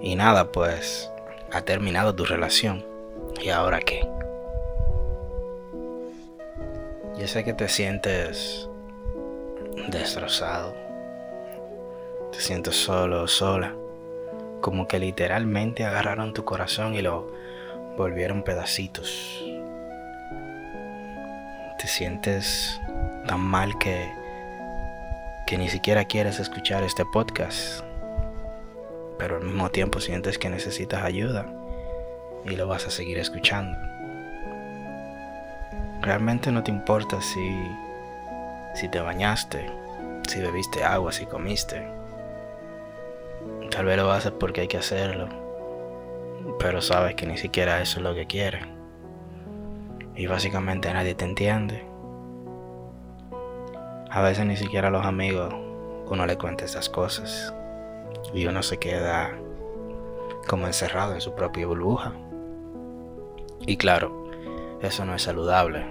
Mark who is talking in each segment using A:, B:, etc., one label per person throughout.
A: Y nada, pues ha terminado tu relación. ¿Y ahora qué? Yo sé que te sientes destrozado. Te sientes solo sola. Como que literalmente agarraron tu corazón y lo volvieron pedacitos. Te sientes tan mal que, que ni siquiera quieres escuchar este podcast. Pero al mismo tiempo sientes que necesitas ayuda y lo vas a seguir escuchando. Realmente no te importa si, si te bañaste, si bebiste agua, si comiste. Tal vez lo haces porque hay que hacerlo, pero sabes que ni siquiera eso es lo que quieres. Y básicamente nadie te entiende. A veces ni siquiera a los amigos uno le cuenta estas cosas y uno se queda como encerrado en su propia burbuja. Y claro, eso no es saludable.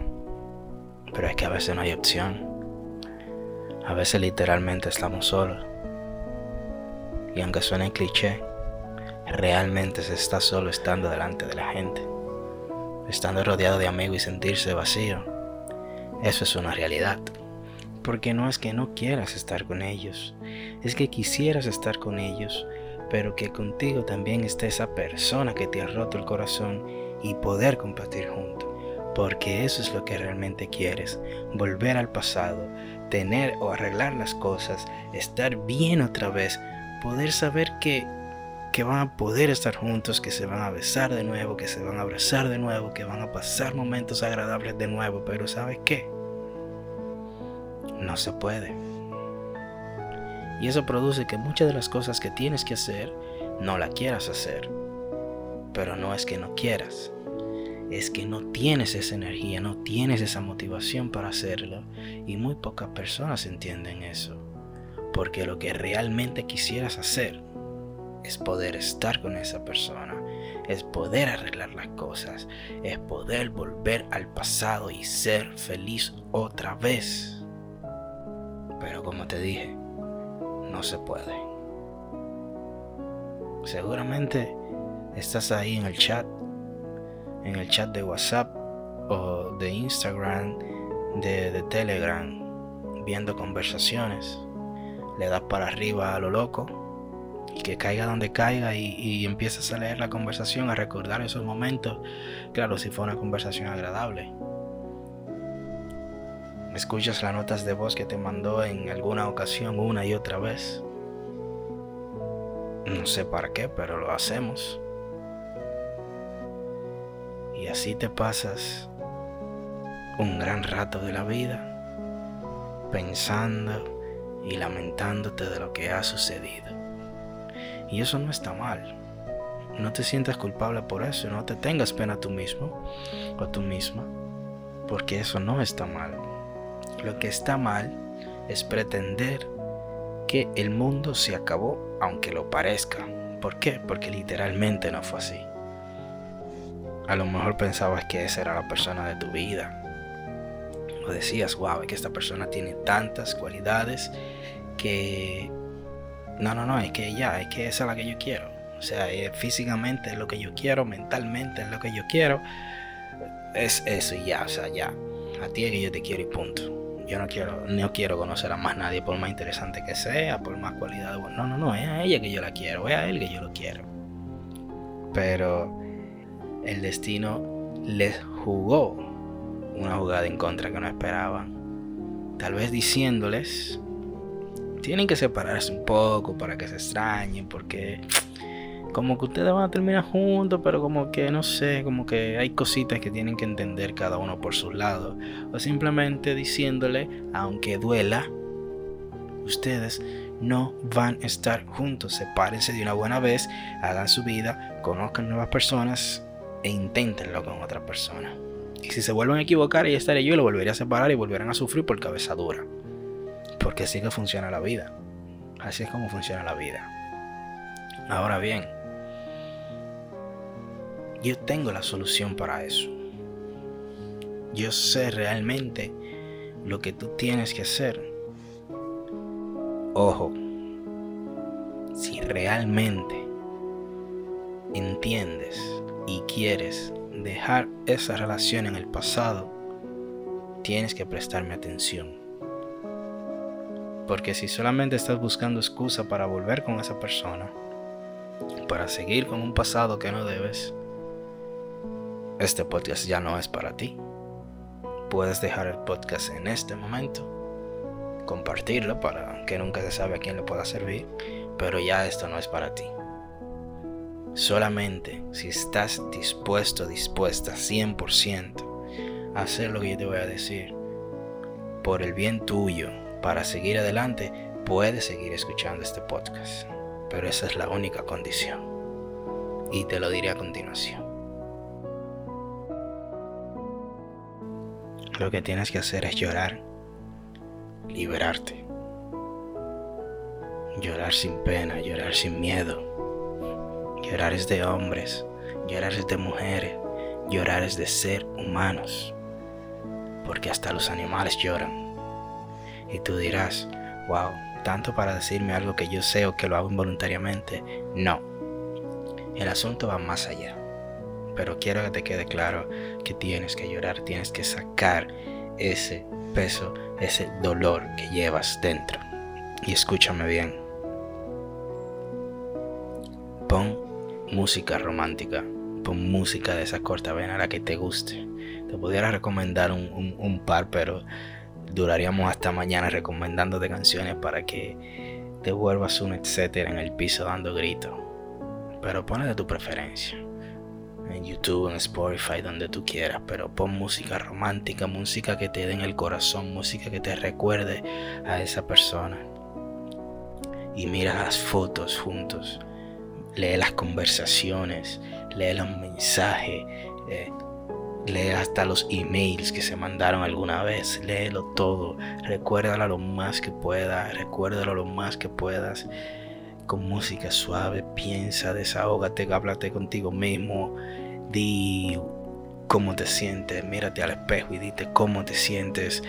A: Pero es que a veces no hay opción. A veces literalmente estamos solos. Y aunque suene cliché, realmente se está solo estando delante de la gente. Estando rodeado de amigos y sentirse vacío. Eso es una realidad. Porque no es que no quieras estar con ellos, es que quisieras estar con ellos, pero que contigo también esté esa persona que te ha roto el corazón y poder compartir juntos porque eso es lo que realmente quieres, volver al pasado, tener o arreglar las cosas, estar bien otra vez, poder saber que, que van a poder estar juntos, que se van a besar de nuevo, que se van a abrazar de nuevo, que van a pasar momentos agradables de nuevo, pero ¿sabes qué? No se puede. Y eso produce que muchas de las cosas que tienes que hacer no la quieras hacer. Pero no es que no quieras, es que no tienes esa energía, no tienes esa motivación para hacerlo. Y muy pocas personas entienden eso. Porque lo que realmente quisieras hacer es poder estar con esa persona, es poder arreglar las cosas, es poder volver al pasado y ser feliz otra vez. Pero como te dije, no se puede. Seguramente estás ahí en el chat en el chat de WhatsApp o de Instagram, de, Telegram, viendo conversaciones. Le das para arriba a lo loco y que caiga donde caiga y, y, empiezas a leer la conversación, a recordar esos momentos. Claro, si fue una conversación agradable. Escuchas las notas de voz que te mandó en alguna ocasión una y otra vez. No sé para qué, pero lo hacemos. Y así te pasas un gran rato de la vida pensando y lamentándote de lo que ha sucedido. Y eso no está mal. No te sientas culpable por eso, no te tengas pena tú mismo o tú misma, porque eso no está mal. Lo que está mal es pretender que el mundo se acabó aunque lo parezca. ¿Por qué? Porque literalmente no fue así. A lo mejor pensabas que esa era la persona de tu vida. O decías, wow, que esta persona tiene tantas cualidades que... No, no, no, es que ya, es que esa es la que yo quiero. O sea, físicamente es lo que yo quiero, mentalmente es lo que yo quiero. Es eso y ya, o sea, ya. A ti es que yo te quiero y punto. Yo no quiero, no quiero conocer a más nadie por más interesante que sea, por más cualidades. No, no, no, es a ella que yo la quiero, es a él que yo lo quiero. Pero el destino les jugó una jugada en contra que no esperaban. Tal vez diciéndoles, tienen que separarse un poco para que se extrañen, porque como que ustedes van a terminar juntos, pero como que no sé, como que hay cositas que tienen que entender cada uno por sus lados. O simplemente diciéndole, aunque duela, ustedes no van a estar juntos. Sepárense de una buena vez, hagan su vida, conozcan nuevas personas e inténtenlo con otra persona. Y si se vuelven a equivocar, ahí estaré yo y lo volveré a separar y volverán a sufrir por cabeza dura. Porque así que funciona la vida. Así es como funciona la vida. Ahora bien, yo tengo la solución para eso. Yo sé realmente lo que tú tienes que hacer. Ojo, si realmente entiendes y quieres dejar esa relación en el pasado, tienes que prestarme atención. Porque si solamente estás buscando excusa para volver con esa persona, para seguir con un pasado que no debes, este podcast ya no es para ti. Puedes dejar el podcast en este momento, compartirlo para que nunca se sabe a quién le pueda servir, pero ya esto no es para ti. Solamente si estás dispuesto, dispuesta 100% a hacer lo que yo te voy a decir, por el bien tuyo, para seguir adelante, puedes seguir escuchando este podcast. Pero esa es la única condición. Y te lo diré a continuación. Lo que tienes que hacer es llorar, liberarte. Llorar sin pena, llorar sin miedo. Llorar es de hombres, llorar es de mujeres, llorar es de ser humanos. Porque hasta los animales lloran. Y tú dirás, wow, tanto para decirme algo que yo sé o que lo hago involuntariamente. No. El asunto va más allá. Pero quiero que te quede claro que tienes que llorar, tienes que sacar ese peso, ese dolor que llevas dentro. Y escúchame bien. Pon música romántica, pon música de esa corta vena, la que te guste. Te pudiera recomendar un, par, pero duraríamos hasta mañana recomendándote canciones para que te vuelvas un etcétera en el piso dando gritos. Pero pone de tu preferencia. En YouTube, en Spotify, donde tú quieras. Pero pon música romántica, música que te dé en el corazón, música que te recuerde a esa persona. Y mira las fotos juntos. Lee las conversaciones, lee los mensajes. Eh, Lee hasta los emails que se mandaron alguna vez. Léelo todo. Recuérdalo lo más que puedas. Recuérdalo lo más que puedas. Con música suave. Piensa, desahógate, háblate contigo mismo. Di cómo te sientes. Mírate al espejo y dite cómo te sientes.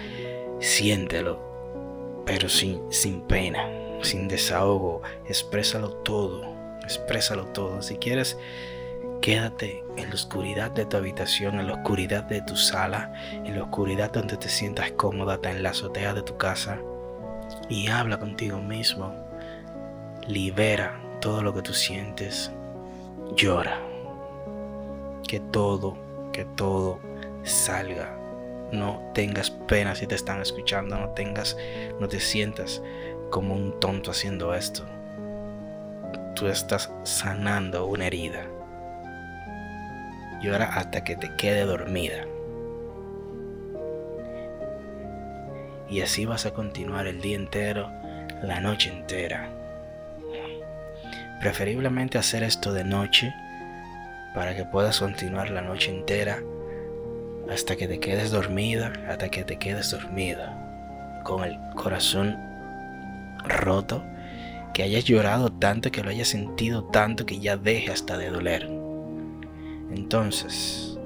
A: Siéntelo. Pero sin, sin pena. Sin desahogo. Exprésalo todo. Exprésalo todo. Si quieres Quédate en la oscuridad de tu habitación, en la oscuridad de tu sala, en la oscuridad donde te sientas cómoda, en la azotea de tu casa y habla contigo mismo. Libera todo lo que tú sientes. Llora. Que todo, que todo salga. No tengas pena si te están escuchando, no tengas, no te sientas como un tonto haciendo esto. Tú estás sanando una herida llora hasta que te quede dormida. Y así vas a continuar el día entero, la noche entera. Preferiblemente hacer esto de noche para que puedas continuar la noche entera hasta que te quedes dormida, hasta que te quedes dormida, con el corazón roto, que hayas llorado tanto, que lo hayas sentido tanto que ya deje hasta de doler. Entonces,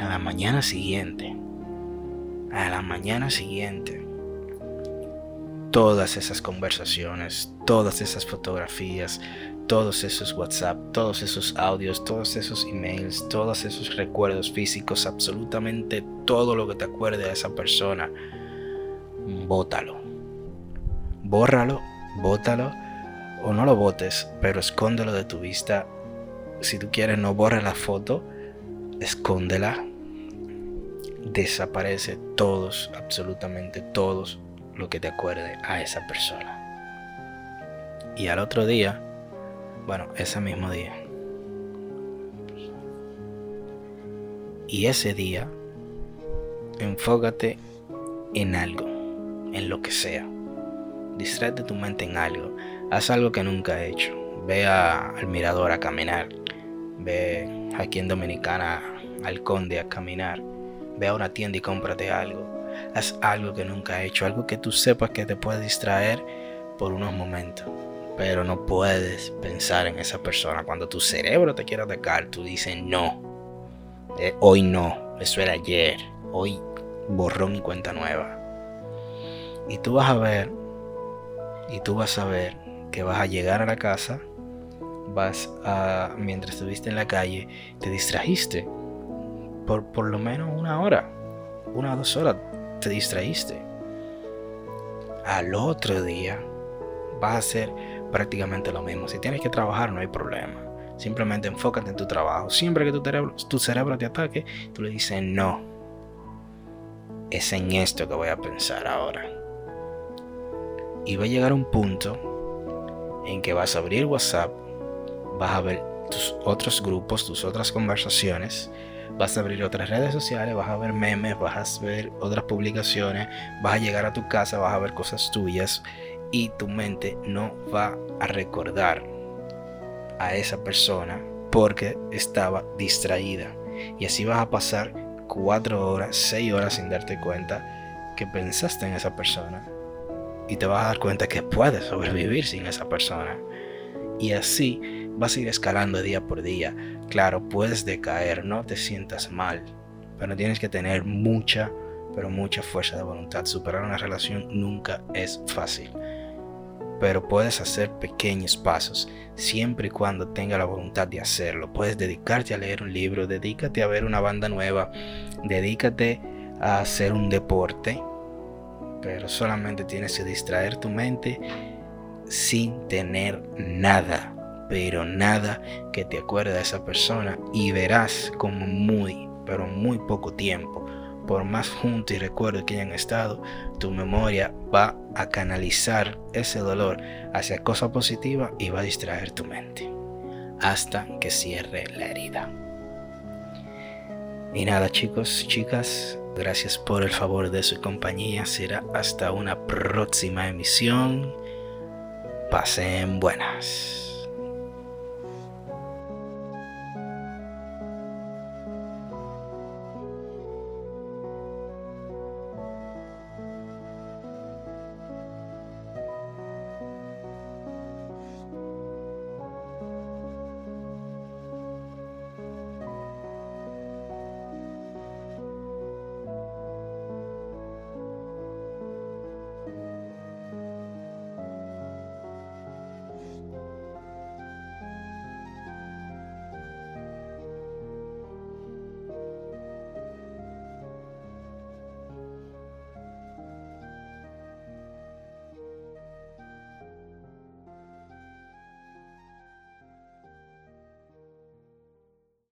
A: a la mañana siguiente, a la mañana siguiente, todas esas conversaciones, todas esas fotografías, todos esos WhatsApp, todos esos audios, todos esos emails, todos esos recuerdos físicos, absolutamente todo lo que te acuerde de esa persona, bótalo. Bórralo, bótalo o no lo botes, pero escóndelo de tu vista si tú quieres, no borres la foto, escóndela, desaparece todos, absolutamente todos, lo que te acuerde a esa persona. Y al otro día, bueno, ese mismo día. Y ese día, enfócate en algo, en lo que sea. Distrae tu mente en algo. Haz algo que nunca he hecho. Ve al mirador a caminar Ve aquí en Dominicana al conde a caminar. Ve a una tienda y cómprate algo. Haz algo que nunca he hecho, algo que tú sepas que te puede distraer por unos momentos. Pero no puedes pensar en esa persona. Cuando tu cerebro te quiere atacar, tú dices no. Eh, hoy no. Eso era ayer. Hoy borrón y cuenta nueva. Y tú vas a ver, y tú vas a ver que vas a llegar a la casa vas a, mientras estuviste en la calle, te distrajiste por por lo menos una hora, una o dos horas, te distraíste. Al otro día vas a hacer prácticamente lo mismo. Si tienes que trabajar, no hay problema. Simplemente enfócate en tu trabajo. Siempre que tu cerebro, tu cerebro te ataque, tú le dices no. Es en esto que voy a pensar ahora. Y va a llegar un punto en que vas a abrir WhatsApp, vas a ver tus otros grupos, tus otras conversaciones, vas a abrir otras redes sociales, vas a ver memes, vas a ver otras publicaciones, vas a llegar a tu casa, vas a ver cosas tuyas y tu mente no va a recordar a esa persona porque estaba distraída. Y así vas a pasar cuatro horas, seis horas sin darte cuenta que pensaste en esa persona. Y te vas a dar cuenta que puedes sobrevivir sin esa persona. Y así vas a ir escalando día por día. Claro, puedes decaer, no te sientas mal. Pero tienes que tener mucha, pero mucha fuerza de voluntad. Superar una relación nunca es fácil pero puedes hacer pequeños pasos siempre y cuando tenga la voluntad de hacerlo. Puedes dedicarte a leer un libro, dedícate a ver una banda nueva, dedícate a hacer un deporte, pero solamente tienes que distraer tu mente sin tener nada, pero nada que te acuerde de esa persona y verás como muy, pero muy poco tiempo por más junto y recuerdo que hayan estado, tu memoria va a canalizar ese dolor hacia cosa positiva y va a distraer tu mente hasta que cierre la herida. Y nada chicos, chicas, gracias por el favor de su compañía. Será hasta una próxima emisión. Pasen buenas.